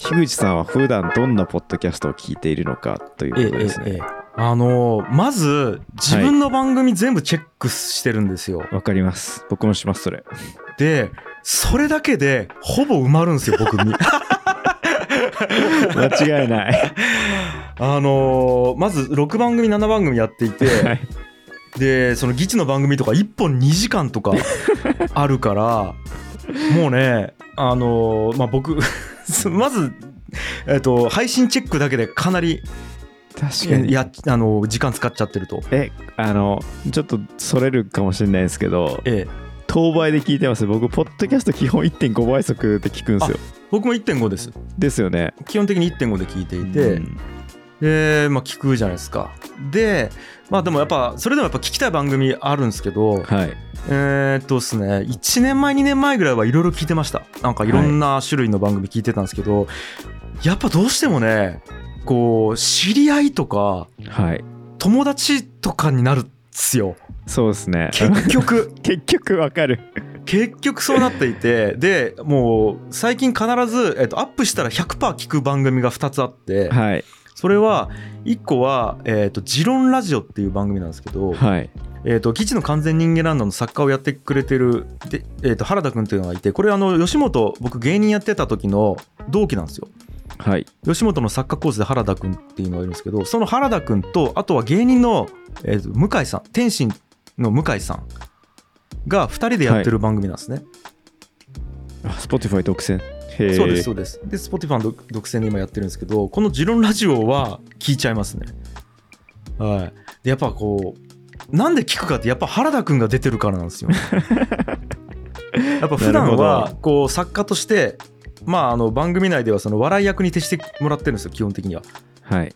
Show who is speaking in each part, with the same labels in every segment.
Speaker 1: 樋口さんは普段どんなポッドキャストを聞いているのかということですね。
Speaker 2: あのーまず自分の番組全部チェックしてるんですよ。
Speaker 1: わかります。僕もします、それ。
Speaker 2: でそれだけでほぼ埋まるんですよ僕に。
Speaker 1: 間違いない。
Speaker 2: あのーまず6番組7番組やっていて、
Speaker 1: はい
Speaker 2: でその議事の番組とか1本2時間とかあるからもうねあのーまあ僕 まず、えっと配信チェックだけでかなり
Speaker 1: 確かに。
Speaker 2: やあの時間使っちゃってると。
Speaker 1: え、あの、ちょっとそれるかもしれないですけど、
Speaker 2: ええ、
Speaker 1: 当倍で聞いてます。僕、ポッドキャスト基本1.5倍速で聞くんですよ。
Speaker 2: 僕も1.5です
Speaker 1: ですよね。
Speaker 2: 基本的に1.5で聞いていて、
Speaker 1: うん
Speaker 2: でまあ聞くじゃないですかでまあでもやっぱそれでもやっぱ聞きたい番組あるんですけど
Speaker 1: はい。
Speaker 2: えーっとですね1年前2年前ぐらいはいろいろ聞いてましたなんかいろんな種類の番組聞いてたんですけど、やっぱどうしてもねこう知り合いとか
Speaker 1: はい。
Speaker 2: 友達とかになるんですよ
Speaker 1: そうですね。
Speaker 2: 結局
Speaker 1: 結局わかる。
Speaker 2: 結局そうなっていてでもう最近必ず、えっと、アップしたら100%聞く番組が2つあって
Speaker 1: はい。
Speaker 2: それは1個は「えっとジロンラジオ」っていう番組なんですけど、
Speaker 1: はい。
Speaker 2: えー、と基地の完全人間ランドの作家をやってくれてるで、えー、と原田君っていうのがいてこれあの吉本僕芸人やってた時の同期なんですよ
Speaker 1: はい。
Speaker 2: 吉本の作家コースで原田君っていうのがいるんですけどその原田君とあとは芸人の、えー、と向井さん天心の向井さんが2人でやってる番組なんですね、
Speaker 1: あ Spotify 独占。
Speaker 2: そうですそうです。で Spotify の独独占で今やってるんですけどこの「ジロンラジオ」は聞いちゃいますね。はい。でやっぱこうなんで聞くかってやっぱ原田君が出てるからなんですよ やっぱ普段は
Speaker 1: ほ
Speaker 2: こう作家としてまああの番組内ではその笑い役に徹してもらってるんですよ基本的には。
Speaker 1: はい。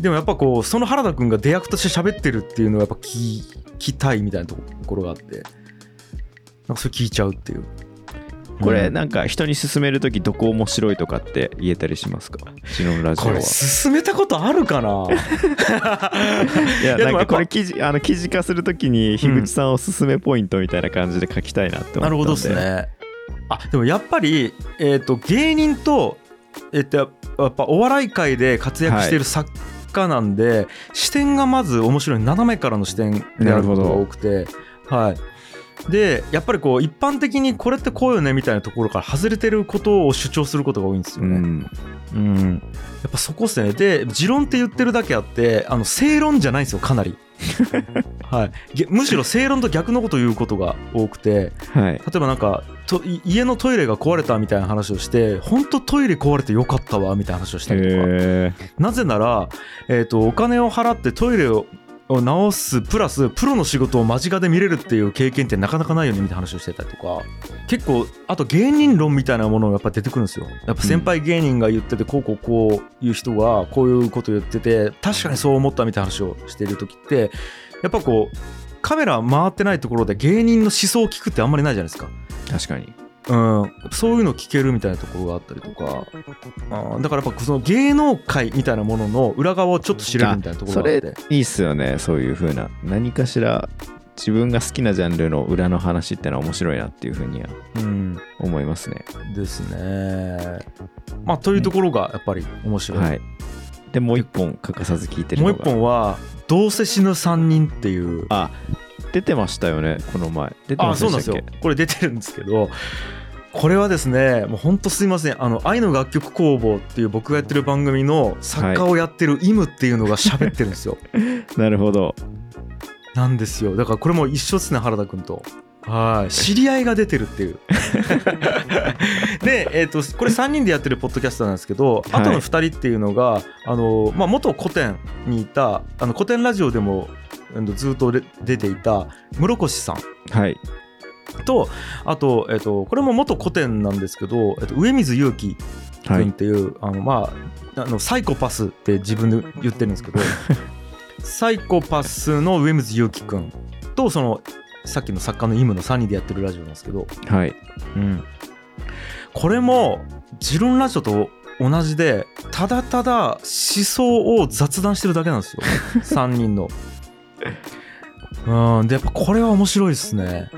Speaker 2: でもやっぱこうその原田君が出役として喋ってるっていうのはやっぱ聞きたいみたいなところがあってなんかそれ聞いちゃうっていう
Speaker 1: これ
Speaker 2: うん
Speaker 1: なんか人に勧めるときどこ面白いとかって言えたりしますか？ジロンラジオは
Speaker 2: これ。進めたことあるかな？
Speaker 1: いやなんかこれ記事あの記事化するときに樋口さんおすすめポイントみたいな感じで書きたいなって思ったんで。
Speaker 2: なるほどです。ね。あでもやっぱり、えー、と芸人と,、えー、とやっぱお笑い界で活躍している作家なんで、視点がまず面白い斜めからの視点であることが多くて、はい、でやっぱりこう一般的にこれってこうよねみたいなところから外れてることを主張することが多いんですよね。
Speaker 1: うん。
Speaker 2: うん、やっぱそこっすねで持論って言ってるだけあってあの正論じゃないんですよかなり、はい、げむしろ正論と逆のことを言うことが多くて
Speaker 1: はい。
Speaker 2: 例えばなんかとい家のトイレが壊れたみたいな話をして本当トイレ壊れてよかったわみたいな話をしたりとか
Speaker 1: へ
Speaker 2: なぜなら、えー、とお金を払ってトイレをを直すプラスプロの仕事を間近で見れるっていう経験ってなかなかないよねみたいな話をしてたりとか結構あと芸人論みたいなものがやっぱ出てくるんですよやっぱ先輩芸人が言っててこうこうこういう人がこういうこと言ってて確かにそう思ったみたいな話をしている時ってやっぱこうカメラ回ってないところで芸人の思想を聞くってあんまりないじゃないですか。
Speaker 1: 確かに。
Speaker 2: うん、そういうの聞けるみたいなところがあったりとか。あーだからやっぱその芸能界みたいなものの裏側をちょっと知れるみたいなところ
Speaker 1: そ
Speaker 2: があって。
Speaker 1: れいいっすよねそういう風な。何かしら自分が好きなジャンルの裏の話ってのは面白いなっていう風には
Speaker 2: うん。
Speaker 1: 思いますね。
Speaker 2: ですね。まあというところがやっぱり面白い、
Speaker 1: はい。でもう一本欠かさず聞いてる
Speaker 2: もう
Speaker 1: のが
Speaker 2: 一本は「どうせ死ぬ3人」っていう。
Speaker 1: あ出てましたよねこの前。出て
Speaker 2: あ
Speaker 1: ま
Speaker 2: そうなんですよ。
Speaker 1: したっけ
Speaker 2: これ出てるんですけどこれはですねもうほんとすいません。あの愛の楽曲工房っていう僕がやってる番組の作家をやってるイムっていうのが喋ってるんですよ、
Speaker 1: なるほど。
Speaker 2: なんですよ。だからこれも一緒ですね原田君と。はい。知り合いが出てるっていう。で、えー、とこれ3人でやってるポッドキャストなんですけど、
Speaker 1: はい。
Speaker 2: あとの2人っていうのがあの、まあ、元古典にいたあの古典ラジオでもずっとで出ていた室越さん。
Speaker 1: はい。
Speaker 2: とあと,、えー、とこれも元古典なんですけど、えー、と上水祐樹
Speaker 1: はい
Speaker 2: 君っていう、あのまああのサイコパスって自分で言ってるんですけど サイコパスの上水祐樹君とそのさっきの作家のイムの3人でやってるラジオなんですけど、
Speaker 1: はい。
Speaker 2: うん、これも持論ラジオと同じでただただ思想を雑談してるだけなんですよ。3人の。うん。でやっぱこれは面白いですね。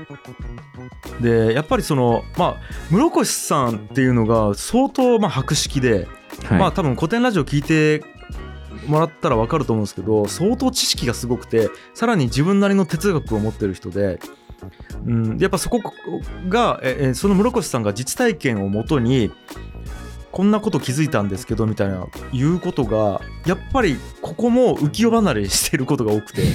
Speaker 2: でやっぱりそのまあ室越さんっていうのが相当まあ博識で
Speaker 1: はい。
Speaker 2: まあ多分古典ラジオ聞いてもらったら分かると思うんですけど相当知識がすごくてさらに自分なりの哲学を持ってる人で、うん、やっぱそこがええその室越さんが実体験をもとにこんなこと気づいたんですけどみたいな言うことがやっぱりここも浮世離れしてることが多くて。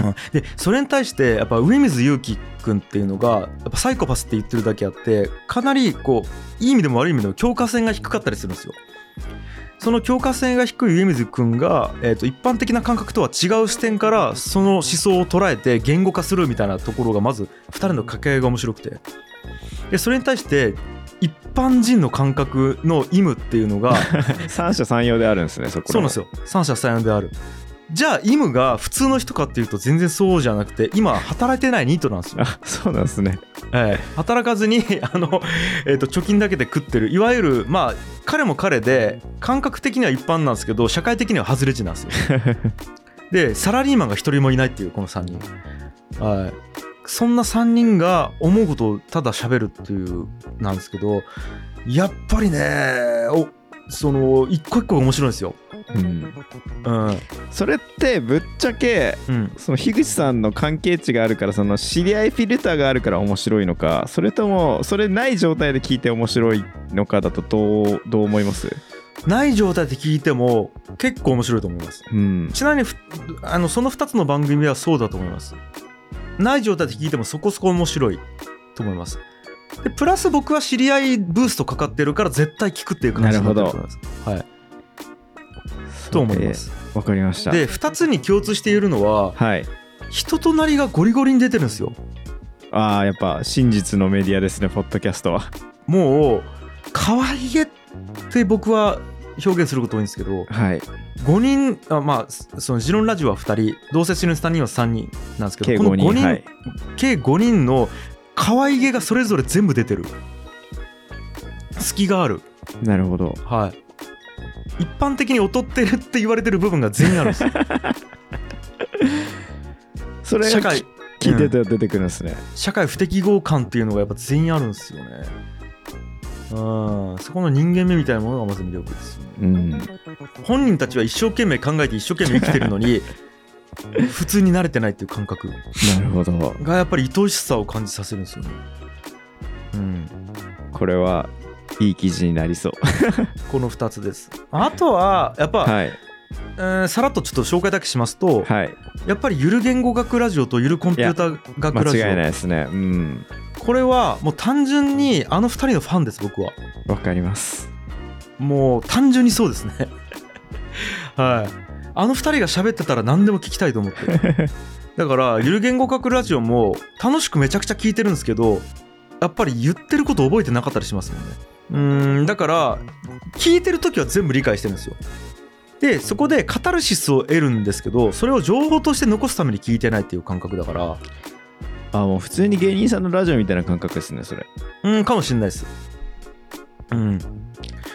Speaker 2: うんでそれに対してやっぱ上水祐樹君っていうのがやっぱサイコパスって言ってるだけあってかなりこういい意味でも悪い意味でも境界線が低かったりするんですよ。その境界線が低い上水君が、えー、と一般的な感覚とは違う視点からその思想を捉えて言語化するみたいなところがまず2人の掛け合いが面白くてでそれに対して一般人の感覚の意味っていうのが
Speaker 1: 三者三様であるんですねそこ
Speaker 2: そうなんですよ。三者三様である。じゃあイムが普通の人かっていうと全然そうじゃなくて今働いてないニートなんですよ、
Speaker 1: あそうなんですね。
Speaker 2: ええ。働かずにあの、えー、と貯金だけで食ってる。いわゆるまあ彼も彼で感覚的には一般なんですけど社会的には外れ値なんですよ。でサラリーマンが一人もいないっていうこの3人。はいそんな3人が思うことをただ喋るっていうなんですけどやっぱりねおその一個一個が面白いんですよ。
Speaker 1: うん。
Speaker 2: うん。
Speaker 1: それってぶっちゃけ
Speaker 2: うん。
Speaker 1: その樋口さんの関係値があるからその知り合いフィルターがあるから面白いのかそれともそれない状態で聞いて面白いのかだとどうどう思います？
Speaker 2: ない状態で聞いても結構面白いと思います。
Speaker 1: うん。
Speaker 2: ちなみにふあのその2つの番組はそうだと思いますない状態で聞いてもそこそこ面白いと思います。でプラス僕は知り合いブーストかかってるから絶対聞くっていう感じになってると思います。はい。と思います。
Speaker 1: えーわかりました。
Speaker 2: で2つに共通して言えるのは
Speaker 1: はい。
Speaker 2: 人となりがゴリゴリに出てるんですよ。
Speaker 1: ああやっぱ真実のメディアですねポッドキャストは。
Speaker 2: もう可愛げって僕は表現すること多いんですけど
Speaker 1: はい。
Speaker 2: 5人あまあそのジロンラジオは2人同棲してる3人は3人なんですけど
Speaker 1: 計
Speaker 2: この
Speaker 1: 5人
Speaker 2: 5人、
Speaker 1: はい。
Speaker 2: 計5人の可愛げがそれぞれ全部出てる。隙がある。
Speaker 1: なるほど。
Speaker 2: はい。一般的に劣ってるって言われてる部分が全員あるんですよ。
Speaker 1: それが
Speaker 2: 社会
Speaker 1: 聞いてて出てくるんですね、
Speaker 2: 社会不適合感っていうのがやっぱ全員あるんですよねうん。そこの人間味みたいなものがまず魅力ですよね。
Speaker 1: うん、
Speaker 2: 本人たちは一生懸命考えて一生懸命生きてるのに 普通に慣れてないっていう感覚。
Speaker 1: なるほど。
Speaker 2: がやっぱり愛おしさを感じさせるんですよね。うん。
Speaker 1: これはいい記事になりそう。
Speaker 2: この2つです。あとはやっぱ、
Speaker 1: はい。
Speaker 2: えーさらっとちょっと紹介だけしますと、
Speaker 1: はい。
Speaker 2: やっぱりゆる言語学ラジオとゆるコンピューター学ラジオ。
Speaker 1: 間違いないですね。うん
Speaker 2: これはもう単純にあの2人のファンです僕は。
Speaker 1: わかります。
Speaker 2: もう単純にそうですね。はい。あの2人が喋ってたら何でも聞きたいと思って。る だからゆる言語学ラジオも楽しくめちゃくちゃ聞いてるんですけどやっぱり言ってること覚えてなかったりしますもんね。うーんだから聞いてる時は全部理解してるんですよ。でそこでカタルシスを得るんですけどそれを情報として残すために聞いてないっていう感覚だから
Speaker 1: あもう普通に芸人さんのラジオみたいな感覚ですねそれ。
Speaker 2: うんかもしれないです。うん。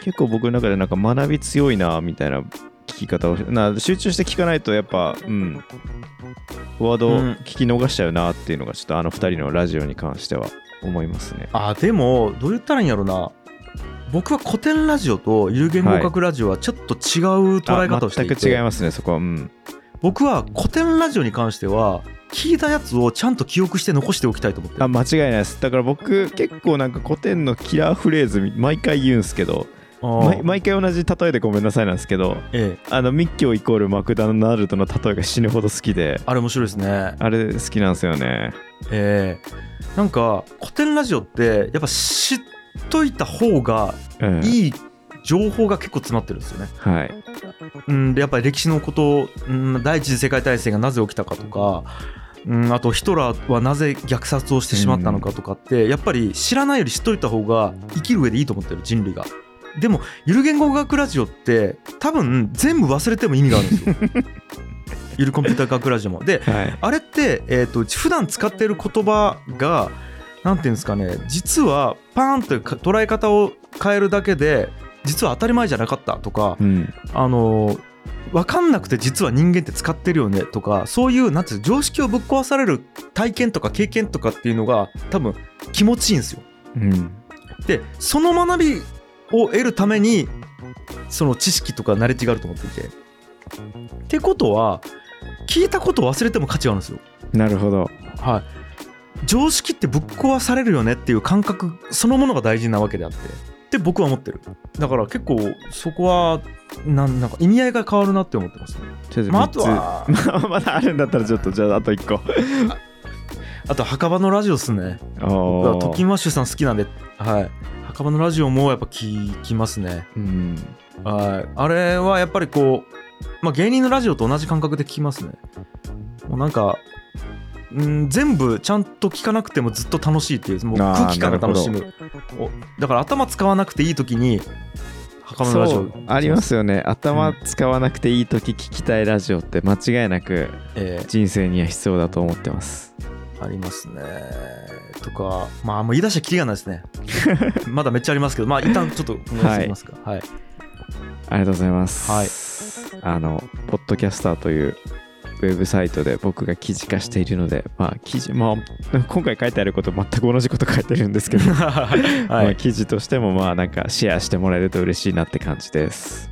Speaker 1: 結構僕の中でなんか学び強いなみたいな聞き方をしな集中して聞かないとやっぱうん。ワード聞き逃しちゃうなっていうのがちょっとあの2人のラジオに関しては思いますね。
Speaker 2: あでもどう言ったらいいんやろな。僕は古典ラジオとゆる言語学ラジオはちょっと違う捉え方をしていて、
Speaker 1: あ全く違いますねそこは。うん。
Speaker 2: 僕は古典ラジオに関しては聞いたやつをちゃんと記憶して残しておきたいと思ってる。
Speaker 1: あ間違いないです。だから僕結構なんか古典のキラーフレーズ毎回言うんすけど毎毎回同じ例えでごめんなさいなんですけど
Speaker 2: ええ。
Speaker 1: あの密教イコールマクダナルドの例えが死ぬほど好きで
Speaker 2: あれ面白いですね。
Speaker 1: あれ好きなんですよね。
Speaker 2: ええ。なんか古典ラジオってやっぱ知っといた方が
Speaker 1: うん
Speaker 2: いい情報が結構詰まってるんですよね。
Speaker 1: はい。
Speaker 2: うん、でやっぱり歴史のこと、うん、第一次世界大戦がなぜ起きたかとか、うん、あとヒトラーはなぜ虐殺をしてしまったのかとかって、やっぱり知らないより知っといた方が生きる上でいいと思ってる人類が。でもゆる言語学ラジオって多分全部忘れても意味があるんですよ。ゆるコンピューター学ラジオも。で
Speaker 1: はい
Speaker 2: あれって、えー、と普段使っている言葉がなんていうんですかね実はパーンとか捉え方を変えるだけで実は当たり前じゃなかったとか、
Speaker 1: うん
Speaker 2: あの分かんなくて実は人間って使ってるよねとかそういうなんていうの常識をぶっ壊される体験とか経験とかっていうのが多分気持ちいいんですよ。
Speaker 1: うん。
Speaker 2: でその学びを得るためにその知識とかナレッジがあると思っていて。ってことは聞いたことを忘れても価値があるんですよ。
Speaker 1: なるほど。
Speaker 2: はい。常識ってぶっ壊されるよねっていう感覚そのものが大事なわけであってって僕は思ってる。だから結構そこはなんなんか意味合いが変わるなって思ってますね。まああと
Speaker 1: 3つ。
Speaker 2: は
Speaker 1: まだあるんだったらちょっとじゃああと1個。
Speaker 2: あと 墓場のラジオっすね。トキンマッシュさん好きなんで。はい。墓場のラジオもやっぱ聞きますね。
Speaker 1: うん。
Speaker 2: はい。あれはやっぱりこう、まあ、芸人のラジオと同じ感覚で聞きますね。もうなんかうん全部ちゃんと聞かなくてもずっと楽しいっていうもう空気感が楽しむ。おだから頭使わなくていい時に墓場のラジオ
Speaker 1: ありますよね。頭使わなくていい時聞きたいラジオって間違いなく
Speaker 2: えー
Speaker 1: 人生には必要だと思ってます。
Speaker 2: ありますね。とかまあもう言い出したらキリがないですね。まだめっちゃありますけどまあ一旦ちょっとこの辺にしますか。はい、
Speaker 1: ありがとうございます。あの、ポッドキャスターというウェブサイトで僕が記事化しているので、まあ、記事、まあ、今回書いてあること全く同じこと書いてるんですけど、ま
Speaker 2: は
Speaker 1: あ、
Speaker 2: い、
Speaker 1: 記事としても、まあ、なんかシェアしてもらえると嬉しいなって感じです。